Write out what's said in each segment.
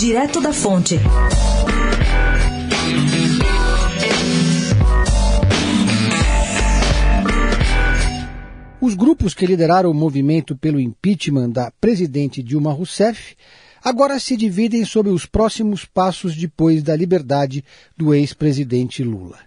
Direto da Fonte. Os grupos que lideraram o movimento pelo impeachment da presidente Dilma Rousseff agora se dividem sobre os próximos passos depois da liberdade do ex-presidente Lula.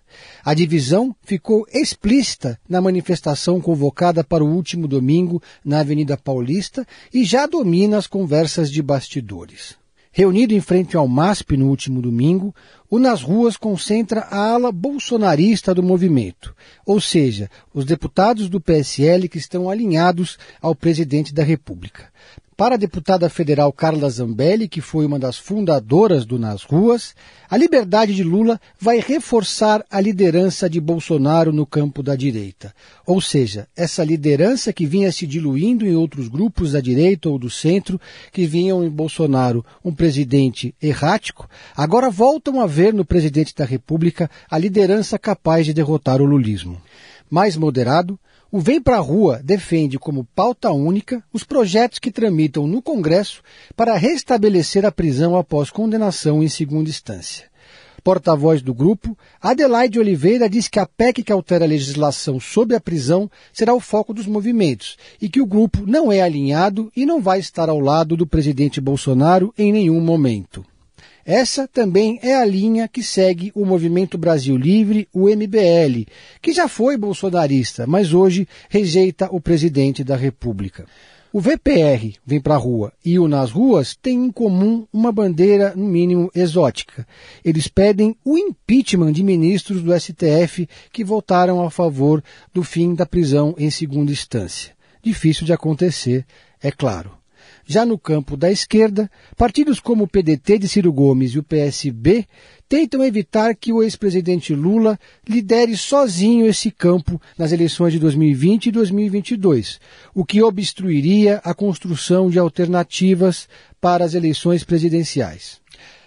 A divisão ficou explícita na manifestação convocada para o último domingo na Avenida Paulista e já domina as conversas de bastidores. Reunido em frente ao MASP no último domingo, o Nas Ruas concentra a ala bolsonarista do movimento, ou seja, os deputados do PSL que estão alinhados ao presidente da República. Para a deputada federal Carla Zambelli, que foi uma das fundadoras do Nas Ruas, a liberdade de Lula vai reforçar a liderança de Bolsonaro no campo da direita. Ou seja, essa liderança que vinha se diluindo em outros grupos da direita ou do centro, que vinham em Bolsonaro um presidente errático, agora voltam a ver no presidente da República a liderança capaz de derrotar o lulismo. Mais moderado, o Vem Pra Rua defende como pauta única os projetos que tramitam no Congresso para restabelecer a prisão após condenação em segunda instância. Porta-voz do grupo, Adelaide Oliveira diz que a PEC que altera a legislação sobre a prisão será o foco dos movimentos e que o grupo não é alinhado e não vai estar ao lado do presidente Bolsonaro em nenhum momento. Essa também é a linha que segue o Movimento Brasil Livre, o MBL, que já foi bolsonarista, mas hoje rejeita o presidente da República. O VPR, Vem Pra Rua, e o Nas Ruas têm em comum uma bandeira, no mínimo, exótica. Eles pedem o impeachment de ministros do STF que votaram a favor do fim da prisão em segunda instância. Difícil de acontecer, é claro. Já no campo da esquerda, partidos como o PDT de Ciro Gomes e o PSB tentam evitar que o ex-presidente Lula lidere sozinho esse campo nas eleições de 2020 e 2022, o que obstruiria a construção de alternativas para as eleições presidenciais.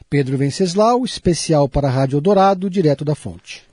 Pedro Venceslau, especial para a Rádio Dourado, direto da fonte.